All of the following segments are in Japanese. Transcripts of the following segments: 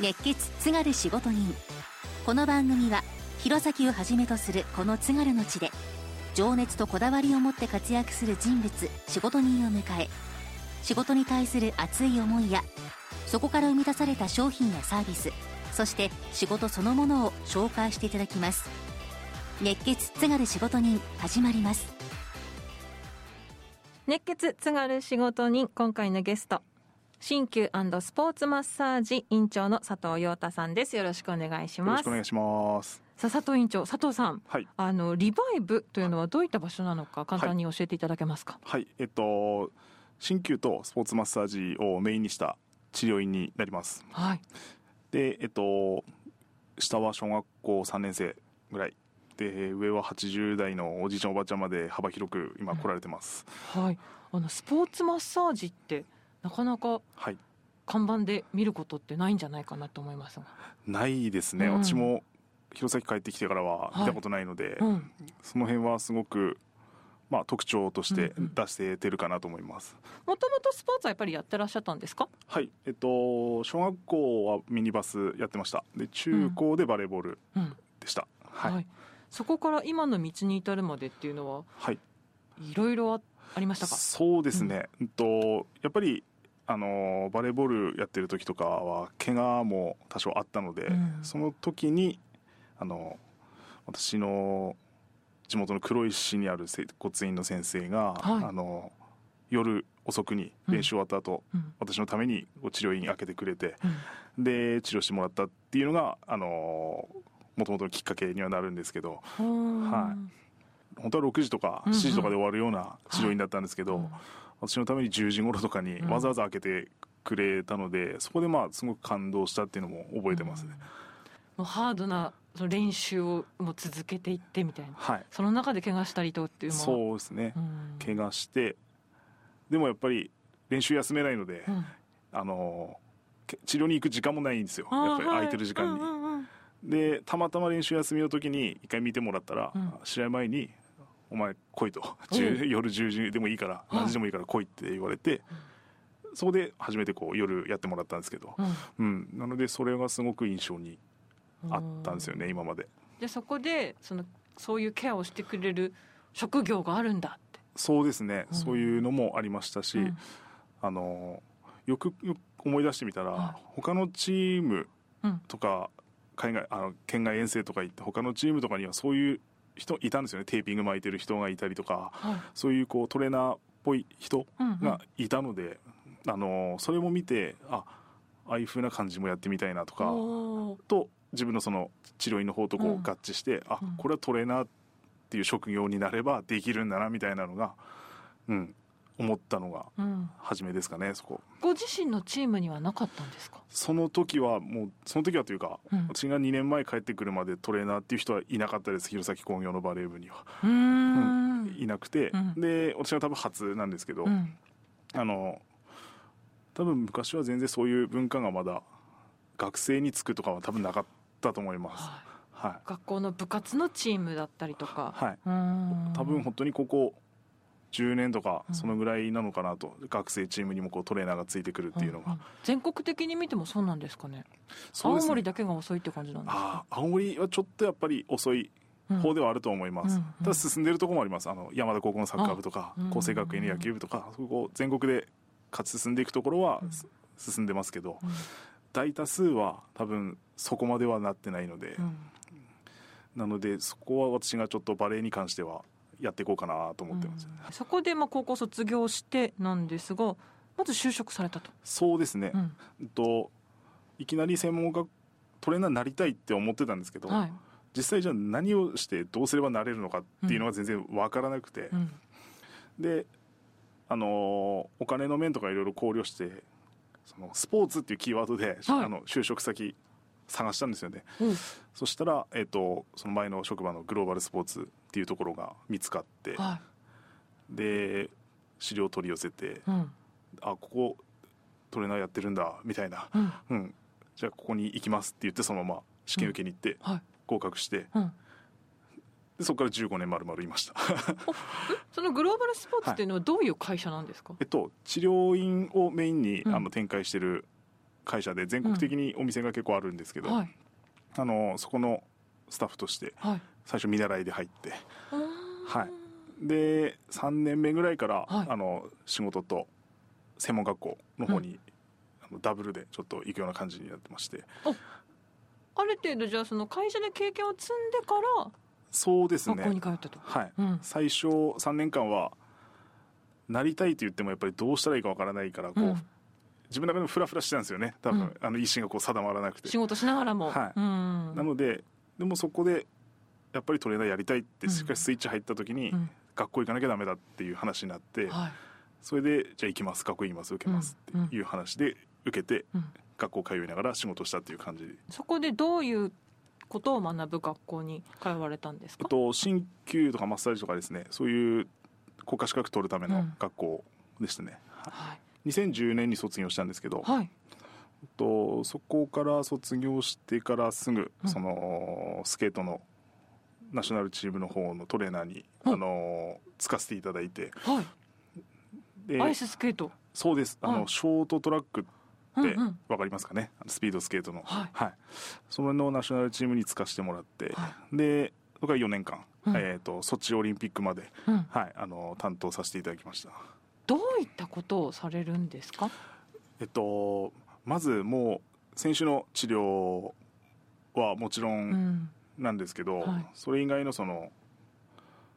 熱血津軽仕事人。この番組は弘前をはじめとするこの津軽の地で情熱とこだわりを持って活躍する人物仕事人を迎え仕事に対する熱い思いやそこから生み出された商品やサービスそして仕事そのものを紹介していただきます。熱血津軽仕事人始まります。熱血津軽仕事人今回のゲスト鍼灸スポーツマッサージ院長の佐藤陽太さんです。よろしくお願いします。よろしくお願いします。さあ佐藤院長佐藤さん、はい。あのリバイブというのはどういった場所なのか簡単に教えていただけますか、はい。えっと鍼灸とスポーツマッサージをメインにした治療院になります。はい、でえっと下は小学校3年生ぐらい。で上は80代のおじいちゃんおばあちゃんまで幅広く今来られてます、はい、あのスポーツマッサージってなかなかはい。看板で見ることってないんじゃないかなと思いますが、ないですね、うん。私も弘前帰ってきてからは見たことないので、うん、その辺はすごくまあ特徴としてうんうん。出しててるかなと思います、もともとスポーツはやっぱりやってらっしゃったんですか？はい。えっと小学校はミニバスやってました。で中高でバレーボールうん。でした、はい、はい。そこから今の道に至るまでっていうのははい。いろいろあありましたか？そうですね、うんとやっぱりあのバレーボールやってる時とかは怪我も多少あったので、うん。その時にあの私の地元の黒石市にある整骨院の先生が、はい。あの夜遅くに練習終わった後、うん。私のために治療院開けてくれてうん。で治療してもらったっていうのがあのもともとのきっかけにはなるんですけどは本当は6時とかうんうん。7時とかで終わるような治療院だったんですけど、うん私のために10時頃とかにうん。わざわざ開けてくれたので、そこでまあすごく感動したっていうのも覚えてますね、もうハードなその練習をもう続けていってみたいな。はい。その中で怪我したりとっていうそうですね、うん。怪我してでもやっぱり練習休めないので、うん。あのけ治療に行く時間もないんですよ。やっぱり空いてる時間に、はいうんうんうん。でたまたま練習休みの時に一回見てもらったら、うん。試合前に「お前来いと」お10夜10時でもいいから何時でもいいから来い」って言われて、そこで初めてこう夜やってもらったんですけど、うん。うん、なのでそれがすごく印象にあったんですよね今まで。でそこでそのそういうケアをしてくれる職業があるんだって。そうですね、うん。そういうのもありましたし、うん。あのよくよく思い出してみたら、はい他のチームうん。とか海外あの県外遠征とか行って他のチームとかにはそういう人いたんですよね。テーピング巻いてる人がいたりとか。はい。そういうこうトレーナーっぽい人うんうん。がいたので、あのそれも見てあああいう風な感じもやってみたいなとかと自分のその治療院の方とこうん。う合致して、あうん。これはトレーナーっていう職業になればできるんだなみたいなのが、うん、思ったのがうん。初めですかねそこ。ご自身のチームにはなかったんですか？その時はもうその時はというか、うん。私が2年前帰ってくるまでトレーナーっていう人はいなかったです。弘前工業のバレー部には、うーん。いなくて、うん。で私は多分初なんですけど、うん。あの多分昔は全然そういう文化がまだ学生につくとかは多分なかったと思います。はい。はい。学校の部活のチームだったりとか。はい。多分本当にここ10年とかうん。そのぐらいなのかなと、学生チームにもこうトレーナーがついてくるっていうのが、んん。全国的に見てもそうなんですかね。ね。青森だけが遅いって感じなんですか？青森はちょっとやっぱり遅い方ではあると思います、うん。うんただ進んでるところもあります。あの山田高校のサッカー部とか厚生学園の野球部とかそこ全国で勝ち進んでいくところは進んでますけど、うん。大多数は多分そこまではなってないので、うん。なのでそこは私がちょっとバレエに関してはやっていこうかなと思ってます、うん。そこでまあ高校卒業してなんですがまず就職されたと、そうですね、うん。といきなり専門学トレーナーになりたいって思ってたんですけど、はい。実際じゃあ何をしてどうすればなれるのかっていうのは全然わからなくて、うん。であのーお金の面とかいろいろ考慮してそのスポーツっていうキーワードで、はい。あの就職先探したんですよね。うん。そしたら、えっとその前の職場のグローバルスポーツっていうところが見つかってはで資料を取り寄せていうん。あここトレーナーやってるんだみたいな、うん。うん、じゃあここに行きますって言ってそのまま試験受けに行ってはい。合格してうん。でそこから15年丸々いました。そのグローバルスポーツっていうのはどういう会社なんですか、えっと治療院をメインに、うん。あの展開してる会社で全国的にお店が結構あるんですけど、はい。あのそこのスタッフとしてはい最初見習いで入って。はい。で3年目ぐらいから、はい。あの仕事と専門学校の方に、あのダブルでちょっと行くような感じになってまして。ある程度じゃあその会社で経験を積んでからそうです学校にね通ったと、はい。うん。最初3年間はなりたいと言ってもやっぱりどうしたらいいかわからないからこう、うん。自分の中でもフラフラしてたんですよね。多分、うん。あの意思がこう定まらなくて。仕事しながらも、はい。うん。なのででもそこでやっぱりトレーナーやりたいってしっかりスイッチ入った時に、うん。学校行かなきゃダメだっていう話になって、はい。それでじゃあ行きます学校行きます受けますうんっていう話で受けて、うん。学校通いながら仕事したっていう感じ。そこでどういうことを学ぶ学校に通われたんですか？あと鍼灸とかマッサージとかですねそういう国家資格取るためのうん。学校でしたね、はい、2010年に卒業したんですけど、はい、とそこから卒業してからすぐ、うん。そのスケートのナショナルチームの方のトレーナーに、うんあのつかせていただいて。はい、でアイススケート。そうです。あの、はい。ショートトラックってうんうん。わかりますかね？スピードスケートの。はい。それのナショナルチームにつかせてもらって、はでそこから4年間、うん。えー、とソチオリンピックまで、うん、はい、あの担当させていただきました。どういったことをされるんですか？えっとまずもう選手の治療はもちろうんんなんですけど、はい。それ以外のその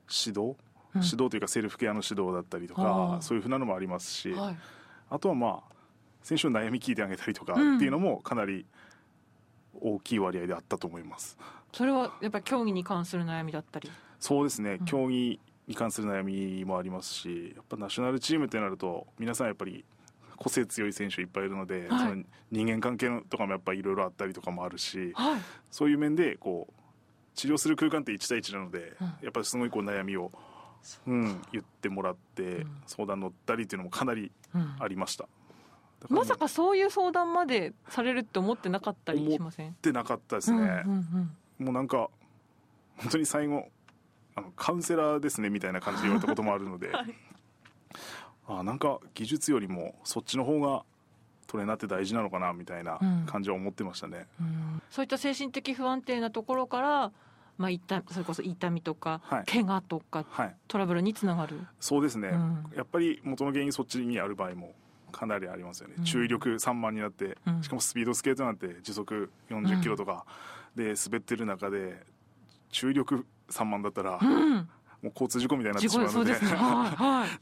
指導、うん。指導というかセルフケアの指導だったりとあかーそういうふうなのもありますし、はい。あとはまあ選手の悩み聞いてあげたりとかってうんいうのもかなり大きい割合であったと思います。それはやっぱり競技に関する悩みだったり？そうですね、うん。競技に関する悩みもありますしやっぱナショナルチームってなると皆さんやっぱり個性強い選手いっぱいいるので、はい。その人間関係のとかもやっぱりいろいろあったりとかもあるしはい。そういう面でこう治療する空間って1対1なので、うん。やっぱりすごいこう悩みを、うん、言ってもらって、うん。相談乗ったりっていうのもかなりうん。ありました。だからまさかそういう相談までされるって思ってなかったりしません？ってなかったですね、うんうんもうなんか本当に最後あのカウンセラーですねみたいな感じで言われたこともあるので、はい。あなんか技術よりもそっちの方がトレーナーって大事なのかなみたいなうん。感じは思ってましたね、うん。うんそういった精神的不安定なところから、まあ、痛それこそ痛みとか、はい。怪我とかはい。トラブルにつながる、そうですね、うん。やっぱり元の原因そっちにある場合もかなりありますよね、うん。注意力散漫になって、うん。しかもスピードスケートなんて時速40キロとかで滑ってる中で注意力散漫だったら、うん、もう交通事故みたいになって事しまうので。ね。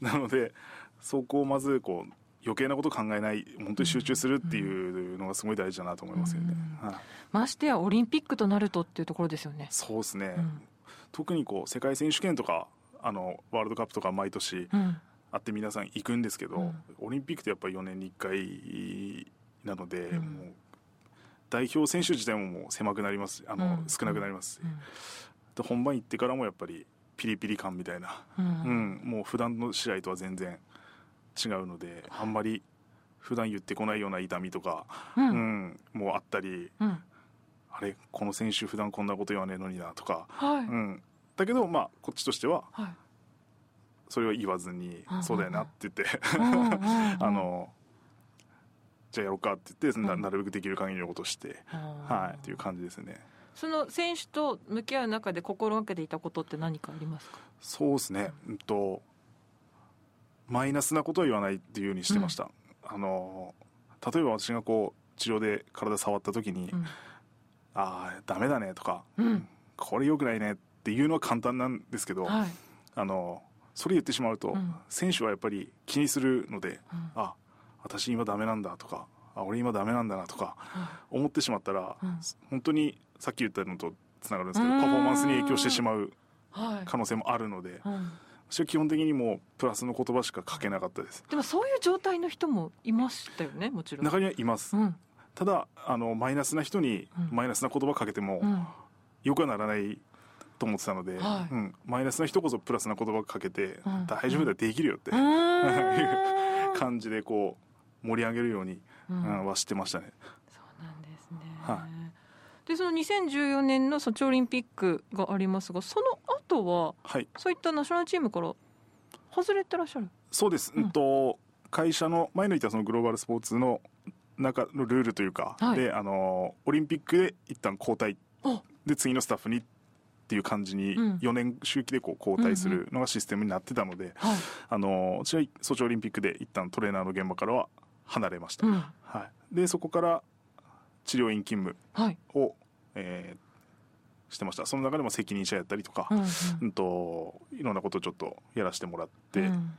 なのでそこをまずこう余計なこと考えない本当に集中するっていうのがすごい大事だなと思いますよね、ましてやオリンピックとなるとっていうところですよね。そうですね、うん。特にこう世界選手権とかあのワールドカップとか毎年うん。あって皆さん行くんですけど、うん。オリンピックってやっぱり4年に1回なので、うん。もう代表選手自体ももう狭くなります。あの、うん。少なくなります、うん。で本番行ってからもやっぱりピリピリ感みたいな、うん。うん。もう普段の試合とは全然違うのであんまり普段言ってこないような痛みとか、ううんんもうあったりうん。あれこの選手普段こんなこと言わねえのになとか、はい、うん、だけどまあこっちとしてははい。それは言わずにうんそうだよなって言って あのじゃあやろうかって言ってなうん。なるべくできる限りのことをして、はいっていう感じですね。その選手と向き合う中で心がけていたことって何かありますか？そうですね。うんとマイナスなことは言わないっていうようにしてました、あの例えば私がこう治療で体触った時に「うん。ああダメだね」とか、うん。これ良くないね」っていうのは簡単なんですけど、はい。あのそれ言ってしまうと、うん。選手はやっぱり気にするのでうん。あ私今ダメなんだとかあ俺今ダメなんだなとかは思ってしまったら、うん。本当にさっき言ったのとつながるんですけどうん。パフォーマンスに影響してしまういはい。可能性もあるのでうん私は基本的にもうプラスの言葉しか書けなかったです。でもそういう状態の人もいましたよねもちろん。中にはいます、うん。ただあのマイナスな人にうん。マイナスな言葉かけてもうん。よくはならないと思ってたので、はい。うん、マイナスな人こそプラスな言葉かけて、うん。大丈夫だよできるよってうーん。感じでこう盛り上げるように、ううんんはしてましたね。そうなんですね。はでその2014年のソチオリンピックがありますがその後ははい。そういったナショナルチームから外れてらっしゃる？そうです、うん。うんと会社の前の言ったそのグローバルスポーツの中のルールというか、はい。であのオリンピックで一旦交代。おで次のスタッフにっていう感じにうん。4年周期でこう交代するのがシステムになってたので、はい。あの私はソチオリンピックで一旦トレーナーの現場からは離れました、うん。はい、でそこから治療院勤務はい。を、えーしてました。その中でも責任者やったりとか、うんうん。といろんなことをちょっとやらせてもらって、っうん。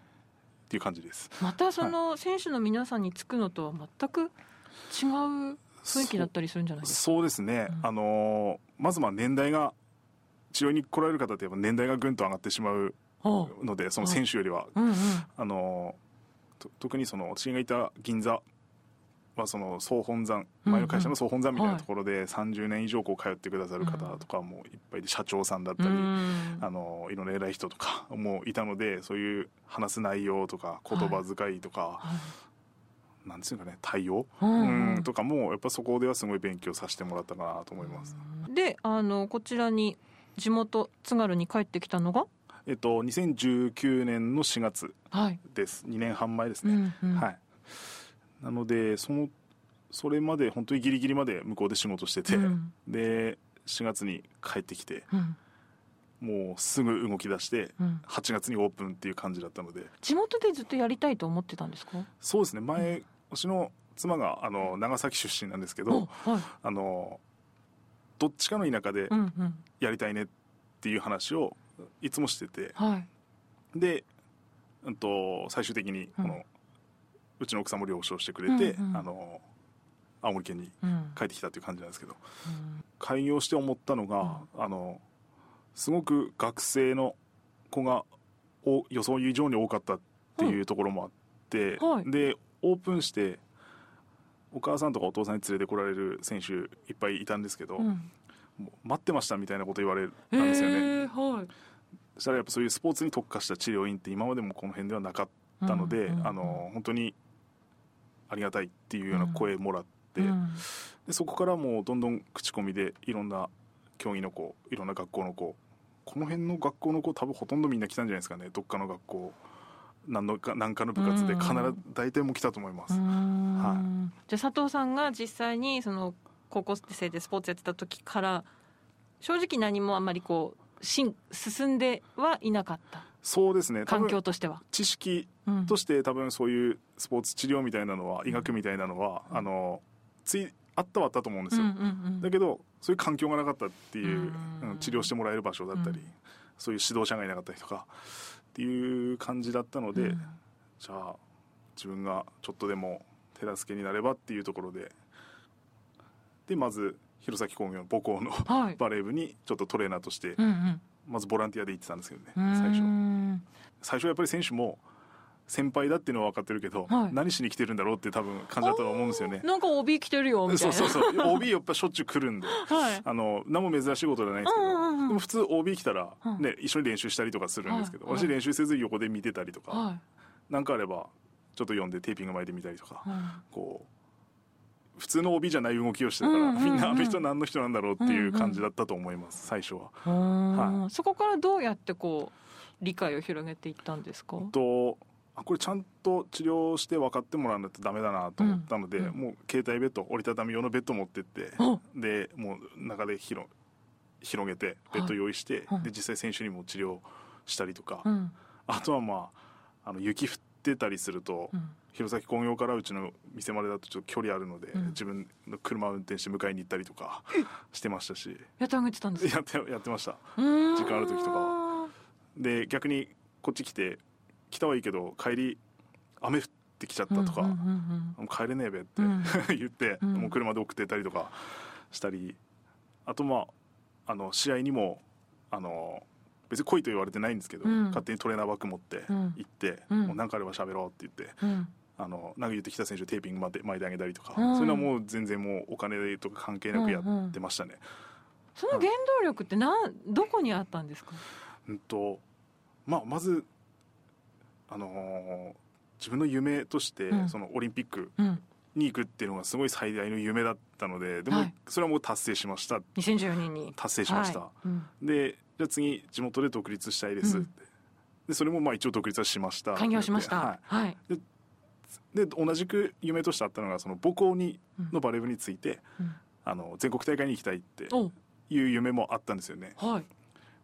ていう感じです。またその選手の皆さんにつくのとは全く違う雰囲気だったりするんじゃないですか？そうですね、うん。あのーまずまあ年代が治療に来られる方ってやっぱ年代がぐんと上がってしまうのでその選手よりは、うんうん。あの特にその私がいた銀座はその総本山うん前の会社の総本山みたいなところで30年以上こう通ってくださる方とかもいっぱいで社長さんだったり、うんあのいろんな偉い人とかもいたのでそういう話す内容とか言葉遣いとか、はい。なんですかね対応、うん。うんとかもやっぱそこではすごい勉強させてもらったかなと思います。であのこちらに地元津軽に帰ってきたのが？えっと2019年の4月はい、です。2年半前ですね、うんうん。はいなのでそのそれまで本当にギリギリまで向こうで仕事してて、うん。で4月に帰ってきてうん。もうすぐ動き出してうん。8月にオープンっていう感じだったので。地元でずっとやりたいと思ってたんですか？そうですね。前私の妻があの長崎出身なんですけど、おはい。あのどっちかの田舎でやりたいねっていう話をいつもしてて。はい。で、うん、と最終的にこの、ううんちの奥さんも了承してくれて、うんうん。あの青森県にうん。帰ってきたっていう感じなんですけどうん開業して思ったのが、あのすごく学生の子がお予想以上に多かったっていうところもあって、はい。でオープンしてお母さんとかお父さんに連れてこられる選手いっぱいいたんですけど、うん。待ってましたみたいなこと言われたんですよね。はい。そしたらやっぱそういうスポーツに特化した治療院って今までもこの辺ではなかったので、うんうんうん。あの本当にありがたいっていうような声もらって、うん。でそこからもうどんどん口コミでいろんな競技の子いろんな学校の子この辺の学校の子多分ほとんどみんな来たんじゃないですかね。どっかの学校何のか何かの部活でうん。必ず大体もう来たと思います、うん。はじゃあ佐藤さんが実際にその高校生でスポーツやってた時から正直何もあんまりこう進進んではいなかった。そうですね。多環境分としては。知識うんとして多分そういうスポーツ治療みたいなのは医学みたいなのは、あのついあったはあったと思うんですよ、だけどそういう環境がなかったっていう、治療してもらえる場所だったり、うん。そういう指導者がいなかったりとかっていう感じだったので、うん。じゃあ自分がちょっとでも手助けになればっていうところででまず弘前工業の母校のはい。バレー部にちょっとトレーナーとしてうんうん。まずボランティアで行ってたんですけどね最初。最初はやっぱり選手も先輩だっていうのは分かってるけど、はい。何しに来てるんだろうって多分感じだと思うんですよね。なんか OB 来てるよみたいな。そうそう。そう OB やっぱしょっちゅう来るんで。はい。あの何も珍しいことじゃないんですけど、うんうんうんでも普通 OB 来たら、うんね、一緒に練習したりとかするんですけど、はい。私練習せず横で見てたりとか、はい。なんかあればちょっと読んでテーピング巻いてみたりとか、うんこう普通の OB じゃない動きをしてたから、うんうんうん。みんなあの人何の人なんだろうっていう感じだったと思います最初は。うーんはそこからどうやってこう理解を広げていったんですか？とあこれちゃんと治療して分かってもらわないとダメだなと思ったので、うん。うん。もう携帯ベッド折りたたみ用のベッド持ってって、うんでもう中で広広げてベッド用意して、はい。で実際選手にも治療したりとか、うん。あとはまああの雪降ってたりすると、うん。弘前工業からうちの店までだとちょっと距離あるので、うん。自分の車を運転して迎えに行ったりとかしてましたし。やってあげてたんですか？やってやってました。時間ある時とかは。で逆にこっち来て来たはいいけど帰り雨降ってきちゃったとか、うんうんうんもう帰れねえべって、うん。言って、うん。もう車で送ってったりとかしたりあとまああの試合にもあの別に来いと言われてないんですけど、うん。勝手にトレーナーバッグ持ってうん。行って、うん。もう何かあれば喋ろうって言ってうん。あの投げ言ってきた選手テーピング巻いて巻いてあげたりとか、うん。そういうのはもう全然もうお金とか関係なくやってましたね。その原動力ってなんどこにあったんですか？うんとまあ、まず、あのー自分の夢として、うん。そのオリンピックうん。に行くっていうのがすごい最大の夢だったのででもはいそれはもう達成しました。2014年に。達成しました、はい。うん。でじゃあ次地元で独立したいですって、うん。でそれもまあ一応独立はしました。開業しました。はい。はい。で同じく夢としてあったのがその母校にうんのバレー部について、うん。あの全国大会に行きたいってお。いう夢もあったんですよね。はい、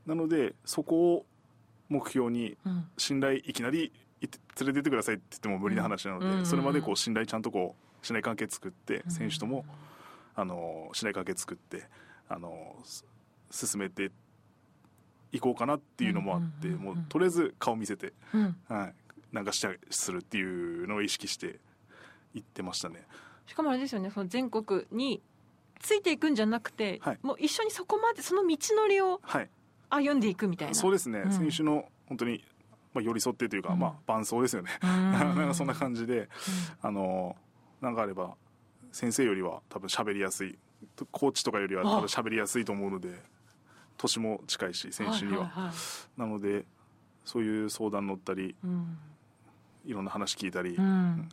なのでそこを目標にうん。信頼いきなり連れてってくださいって言っても無理な話なので、うん。それまでこう信頼ちゃんとこう信頼関係作ってうん。選手とも、あの信頼関係作ってあのす進めていこうかなっていうのもあって、もうとりあえず顔見せて、うん、はい、なんかしたりするっていうのを意識して行ってましたね。しかもあれですよねその全国についていくんじゃなくて、はい。もう一緒にそこまでその道のりをはい、歩んでいくみたいな。そうですね、うん。選手の本当に、まあ、寄り添ってというか、うん。まあ、伴走ですよね。なんかそんな感じであのなんかあれば先生よりは多分喋りやすいコーチとかよりは多分喋りやすいと思うので年も近いし選手には,、いいいなのでそういう相談乗ったりうん。いろんな話聞いたり、うん。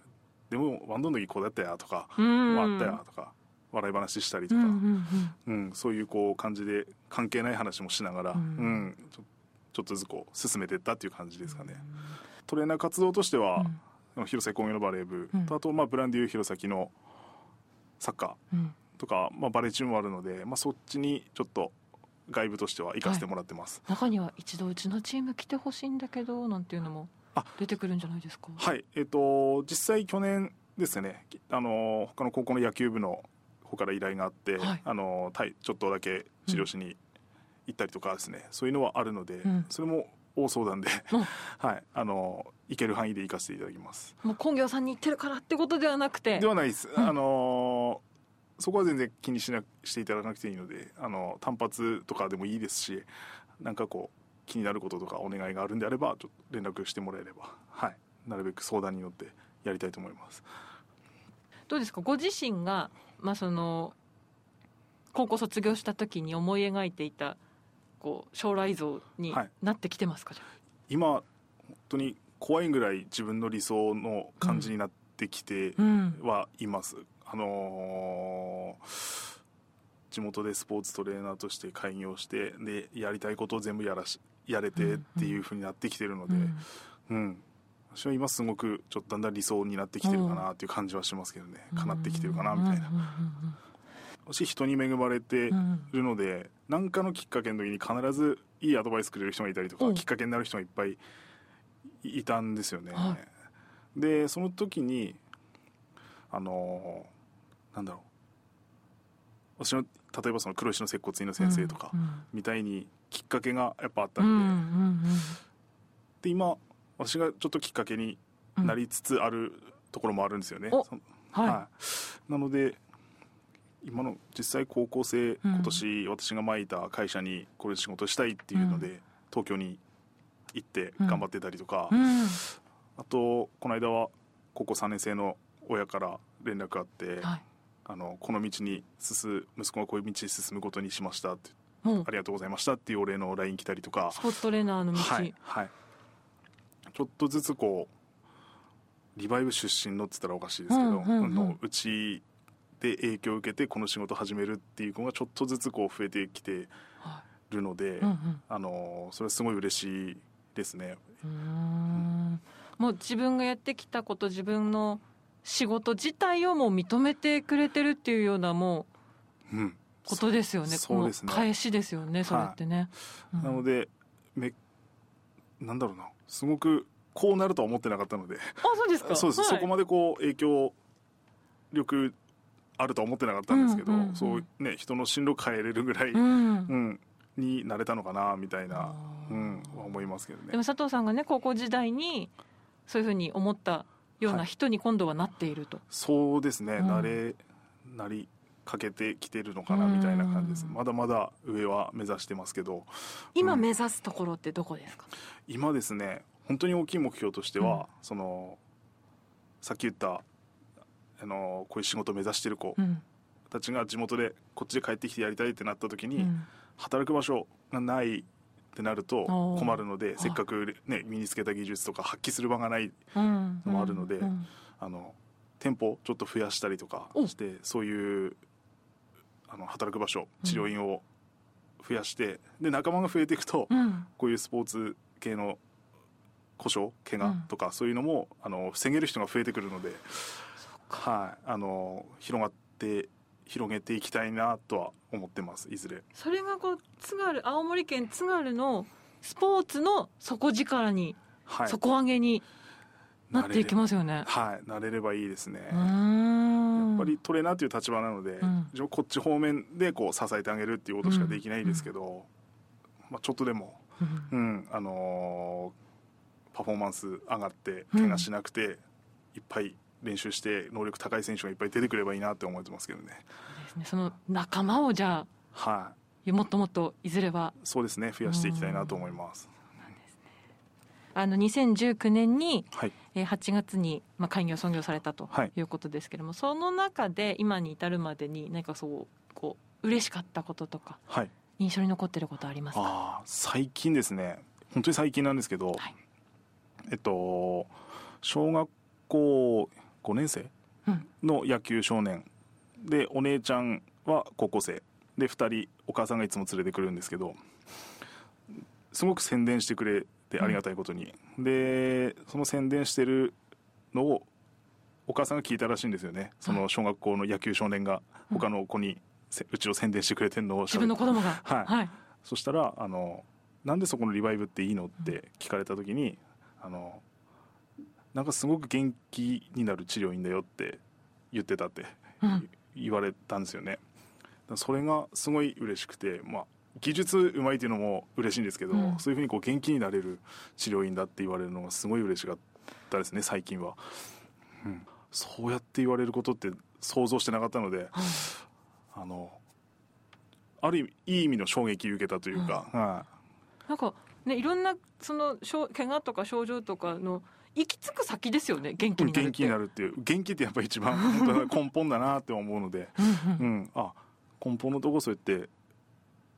でもワンドの時こうだったやとか、うん。あったやとか笑い話したりとか、うんうんうん。そういうこう感じで関係ない話もしながら、ううんんちょちょっとずつこう進めていったっていう感じですかね。トレーナー活動としては、弘前工業のバレー部、うん。とあとまあブランデュー弘前のサッカーとか、まあ、バレーチームもあるので、まあ、そっちにちょっと外部としては行かせてもらってます。中には一度うちのチーム来てほしいんだけどなんていうのもあ。出てくるんじゃないですか？はい、えっ、と実際去年ですね、あの他の高校の野球部の方から依頼があって、はい。あのちょっとだけ治療しに行ったりとかですね、そういうのはあるので、うん。それも大相談で、うん。はい、あの行ける範囲で行かせていただきます。もう工業さんに行ってるからってことではなくて。ではないです、うん。あのそこは全然気にしなしていただかなくていいのであの単発とかでもいいですしなんかこう気になることとかお願いがあるんであればちょっと連絡してもらえれば、はい、なるべく相談に乗ってやりたいと思います。どうですか？ご自身が、まあ、その高校卒業した時に思い描いていたこう将来像にはいなってきてますか、じゃ今本当に怖いぐらい自分の理想の感じになってきてはいます、あのー地元でスポーツトレーナーとして開業してでやりたいことを全部やらしやれてっていうふうになってきてるので、うん。うん私は今すごくちょっとだんだん理想になってきてるかなっていう感じはしますけどね、叶ってきてるかなみたいな、うんうん私人に恵まれてうん。うん。るので何かのきっかけの時に必ずいいアドバイスくれる人がいたりとか、うん。きっかけになる人がいっぱいいたんですよね、はでその時にあのーなんだろう。私の例えばその黒石の接骨院の先生とかうんみたいにきっかけがやっぱあったうんんで,、うん。で今私がちょっときっかけにうん。なりつつあるところもあるんですよね、はい、はい、なので今の実際高校生、うん。今年私がまいた会社にこれ仕事したいっていうので、う東京に行ってうん。頑張ってたりとか、うん。あとこの間は高校3年生の親から連絡があって、はい。あのこの道に進息子がこういう道に進むことにしましたってもうありがとうございましたっていうお礼の LINE 来たりとか。スポーツトレーナーの道、はい。はいちょっとずつこうリバイブ出身のって言ったらおかしいですけど、うんうんうん。あのうちで影響を受けてこの仕事を始めるっていう子がちょっとずつこう増えてきてはるので、い。うんうん。あのそれはすごい嬉しいですね。うーん。もう自分がやってきたこと自分の仕事自体をもう認めてくれてるっていうようなもううん、ことですよね。そうですね。返しですよねそれってね、うん。なのでめなんだろうなすごくこうなるとは思ってなかったので。あそうですか。そうです、はい。そこまでこう影響力あるとは思ってなかったんですけど、うんうんうんそうね人の進路変えれるぐらい、うん。うん、になれたのかなみたいなうん、は思いますけどね。でも佐藤さんがね高校時代にそういうふうに思ったようなはい。人に今度はなっていると、そうですね、うん。慣れなりかけてきてるのかなみたいな感じです、うん。まだまだ上は目指してますけど。うん。今目指すところってどこですか、今ですね本当に大きい目標としては、うん。そのさっき言ったあのこういう仕事を目指してる子うん。たちが地元でこっちで帰ってきてやりたいってなった時に、うん。働く場所がないってなると困るのであ。せっかく、ね、身につけた技術とか発揮する場がないうん。のもあるのでうん。あの店舗ちょっと増やしたりとかお。してそういうあの働く場所治療院を増やして、で仲間が増えていくと、うん。こういうスポーツ系の故障怪我とか、そういうのもあの防げる人が増えてくるので、はい、あの広がって広げていきたいなとは思ってますいずれ。それがこう津軽青森県津軽のスポーツの底力に、はい。底上げになっていきますよね。はい。なれればいいですね。うーん。やっぱりトレーナーという立場なので、うん。こっち方面でこう支えてあげるっていうことしかできないですけど、まあ、ちょっとでも、うん。うんあのーパフォーマンス上がってうん怪我しなくて、いっぱい練習して能力高い選手がいっぱい出てくればいいなって思ってますけどね。ですね。その仲間をじゃはあもっともっといずれはいそうですね。増やしていきたいなと思います、あの2019年にはい。えー8月に、まあ、開業創業されたとはい。いうことですけれども、その中で今に至るまでに何かそうこう嬉しかったこととかはい。印象に残ってることありますか？最近ですね。本当に最近なんですけど、はい。えっと小学校5年生うん。の野球少年。でお姉ちゃんは高校生。で2人お母さんがいつも連れてくるんですけどすごく宣伝してくれてありがたいことに、でその宣伝してるのをお母さんが聞いたらしいんですよね。その小学校の野球少年が他の子にせうちを宣伝してくれてるのを自分の子供が。はい。はい、そしたらあの「なんでそこのリバイブっていいの?」って聞かれた時にあのなんかすごく元気になる治療院だよって言ってたってうん。言われたんですよね。それがすごい嬉しくて、まあ、技術うまいっていうのも嬉しいんですけど、うん。そういうふうにこう元気になれる治療院だって言われるのがすごい嬉しかったですね最近は、うん、そうやって言われることって想像してなかったのであのある意味いい意味の衝撃を受けたというか、はなんかねいろんなその怪我とか症状とかの行き着く先ですよね元気いになるって。元気になるっていう。元気ってやっぱ一番根本だなって思うので、うんうん。うん、あ根本のとこそうやって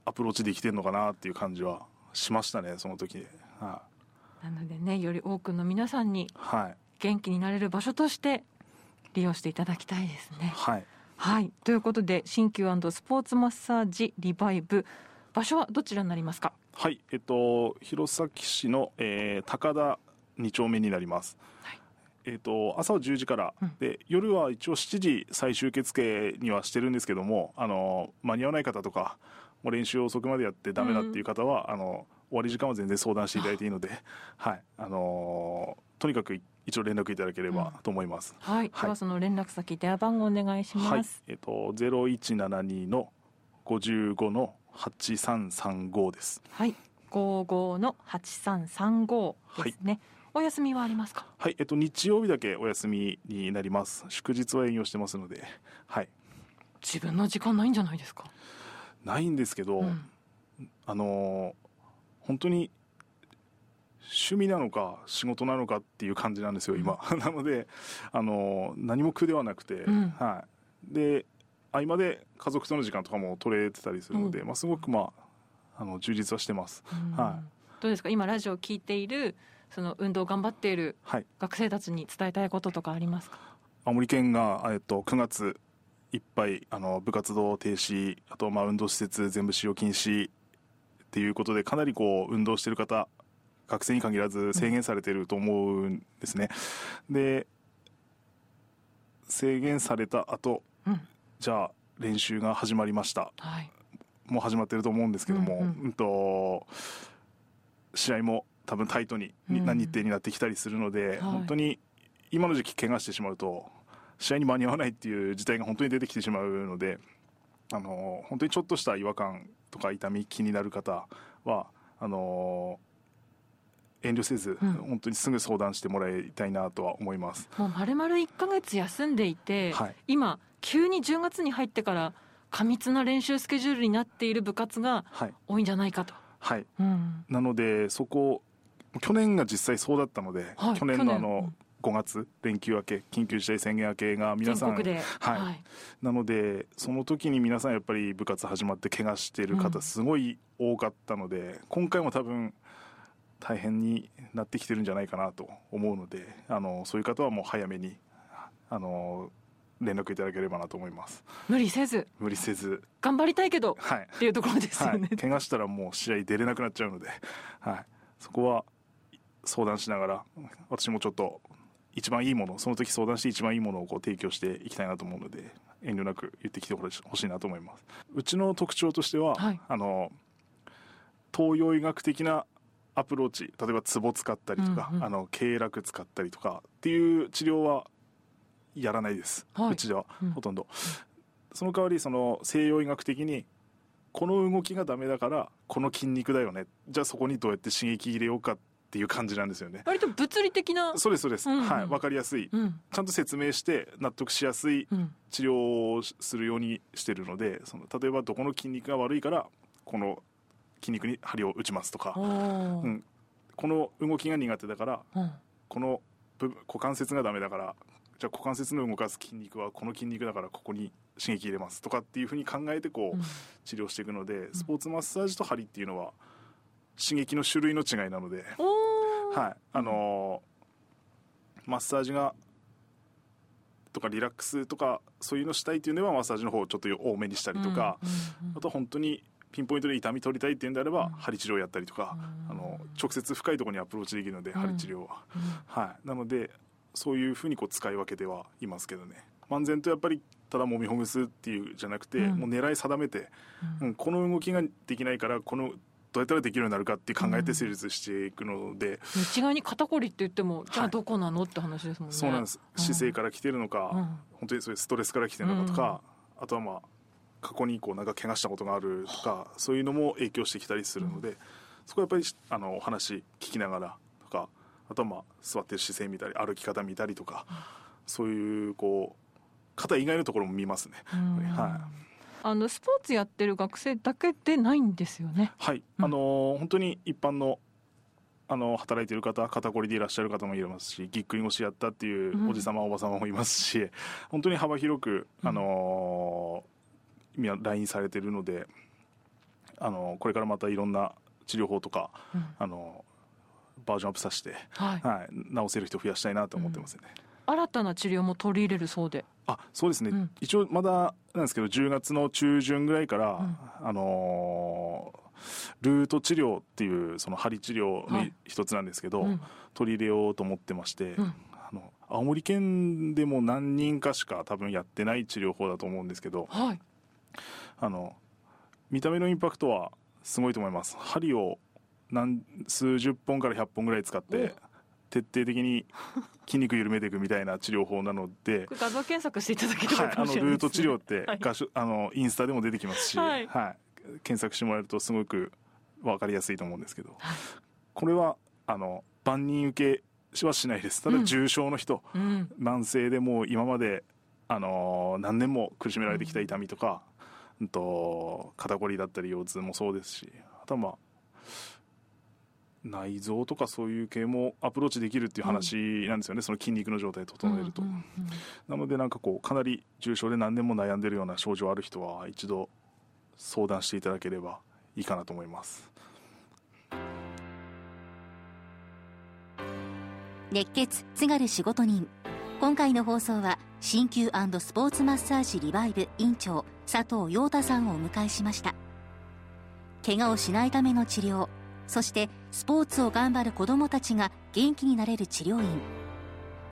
アプローチできてるのかなっていう感じはしましたねその時。はなのでねより多くの皆さんに元気になれる場所として利用していただきたいですね。はい。はい。ということで鍼灸スポーツマッサージリバイブ場所はどちらになりますか？はい。えっと弘前市の、えー高田2丁目になります、はい。えっと朝は10時から、うん。で夜は一応7時最終受付にはしてるんですけどもあの間に合わない方とかもう練習遅くまでやってダメだっていう方は、あの終わり時間は全然相談していただいていいので、はい。あのーとにかく一応連絡いただければと思います、はい、はい。ではその連絡先電話番号お願いしはい。ます、えっと0172の55の8335です。はい。55の8335ですね、お休みはありますか？はい、えっと、日曜日だけお休みになります。祝日は営業してますので、はい、自分の時間ないんじゃないですか、ないんですけど、うんあのー本当に趣味なのか仕事なのかっていう感じなんですよ、今。なので、あのー何も苦ではなくて、うんはい。で、合間で家族との時間とかも取れてたりするので、うまあ、すごく、まあ、あの充実はしてます。うんはどうですか？今ラジオを聞いているその運動頑張っているはい。学生たちに伝えたいこととかありますか？青森県が、えっと、9月いっぱいあの部活動停止あとまあ運動施設全部使用禁止っていうことでかなりこう運動してる方学生に限らず制限されてると思うんですね、で制限された後うん。じゃあ練習が始まりました。はい。もう始まってると思うんですけども、ううん。んと試合も多分タイトに、うん。な日程になってきたりするので、はい。本当に今の時期怪我してしまうと試合に間に合わないっていう事態が本当に出てきてしまうのであの本当にちょっとした違和感とか痛み気になる方はあの遠慮せず、うん。本当にすぐ相談してもらいたいなとは思います。もう丸々1ヶ月休んでいて、はい。今急に10月に入ってから過密な練習スケジュールになっている部活がはい、多いんじゃないかと、はい。うん。なのでそこ去年が実際そうだったので、はい去年のあのうん5月連休明け緊急事態宣言明けが皆さん全国で、はい。なのでその時に皆さんやっぱり部活始まって怪我してるうん方すごい多かったので、今回も多分大変になってきてるんじゃないかなと思うのであのそういう方はもう早めにあの連絡いただければなと思います。無理せず。無理せず。頑張りたいけど。はい。っていうところですよね、はい、怪我したらもう試合出れなくなっちゃうので、はい、そこは相談しながら私もちょっと一番いいものその時相談して一番いいものをこう提供していきたいなと思うので遠慮なく言ってきてほしいなと思います。うちの特徴としては、はい。あの東洋医学的なアプローチ例えばツボ使ったりとか、うんうん。あの経絡使ったりとかっていう治療はやらないです、はい。うちでは、うん。ほとんど。その代わりその西洋医学的にこの動きがダメだからこの筋肉だよね。じゃあそこにどうやって刺激入れようかっていう感じなんですよね。割と物理的なそうですそうです、うん。うんはい分かりやすい。うん。ちゃんと説明して納得しやすいうん。治療をするようにしてるのでその例えばどこの筋肉が悪いからこの筋肉に針を打ちますとか。うん。この動きが苦手だからうん。この股関節がダメだからじゃあ股関節の動かす筋肉はこの筋肉だからここに刺激入れますとかっていうふうに考えてこう、うん。治療していくのでスポーツマッサージと針っていうのは刺激の種類の違いなので、はい。あのーマッサージがとかリラックスとかそういうのしたいっていうのはマッサージの方をちょっと多めにしたりとか、うんうんうんあと本当にピンポイントで痛み取りたいっていうんであれば、うん。針治療やったりとか、うん。あの直接深いところにアプローチできるので、うん。針治療は、うん。はい。なのでそういうふうにこう使い分けてはいますけどね漫然とやっぱりただ揉みほぐすっていうじゃなくて、うん。もう狙い定めて、うん。うんこの動きができないからこのどうやったらできるようになるかって考えて成立していくので、一概に肩こりって言ってもじゃあはいどこなのって話ですもんね。そうなんです、うん。姿勢から来てるのか、うん。本当にそういうストレスから来てるのかとか、あとはまあ過去にこうなんか怪我したことがあるとかそういうのも影響してきたりするので、そこはやっぱりあのお話聞きながらとかあとはまあ座ってる姿勢見たり歩き方見たりとか、そういうこう肩以外のところも見ますね。うん。はいあのスポーツやってる学生だけでないんですよね。はい、うん。あのー本当に一般のあの働いてる方肩こりでいらっしゃる方もいますしぎっくり腰やったっていうおじ様、おば様もいますし本当に幅広く、あのー今 LINE されてるので、あのーこれからまたいろんな治療法とか、うん。あのーバージョンアップさせて、はい。はい、治せる人増やしたいなと思ってますね。新たな治療も取り入れるそうであそうですね、うん。一応まだなんですけど10月の中旬ぐらいから、ん。あのールート治療っていうその針治療のはい。一つなんですけど、うん。取り入れようと思ってまして、うん。あの青森県でも何人かしか多分やってない治療法だと思うんですけどはい。あの見た目のインパクトはすごいと思います。針を何数十本から100本ぐらい使って徹底的に筋肉緩めていくみたいな治療法なので画像検索していただければはい、あのルート治療ってはい。あのインスタでも出てきますし、ははいい検索してもらえるとすごく分かりやすいと思うんですけど、はい。これはあの万人受けはしないです。ただうん。重症の人、うん。慢性でもう今まで、あの何年も苦しめられてきた痛みとか、うん、と肩こりだったり腰痛もそうですしあとはまあ内臓とかそういう系もアプローチできるっていう話なんですよね、その筋肉の状態を整えると。うんうんうん。なのでなんかこうかなり重症で何年も悩んでるような症状ある人は一度相談していただければいいかなと思います。熱血津軽仕事人。今回の放送は鍼灸スポーツマッサージリバイブ院長佐藤陽太さんをお迎えしました。怪我をしないための治療そしてスポーツを頑張る子どもたちが元気になれる治療院。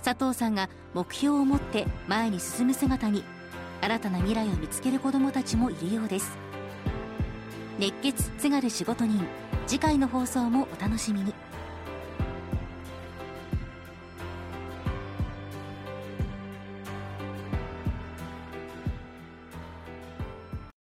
佐藤さんが目標を持って前に進む姿に新たな未来を見つける子どもたちもいるようです。熱血津軽仕事人次回の放送もお楽しみに。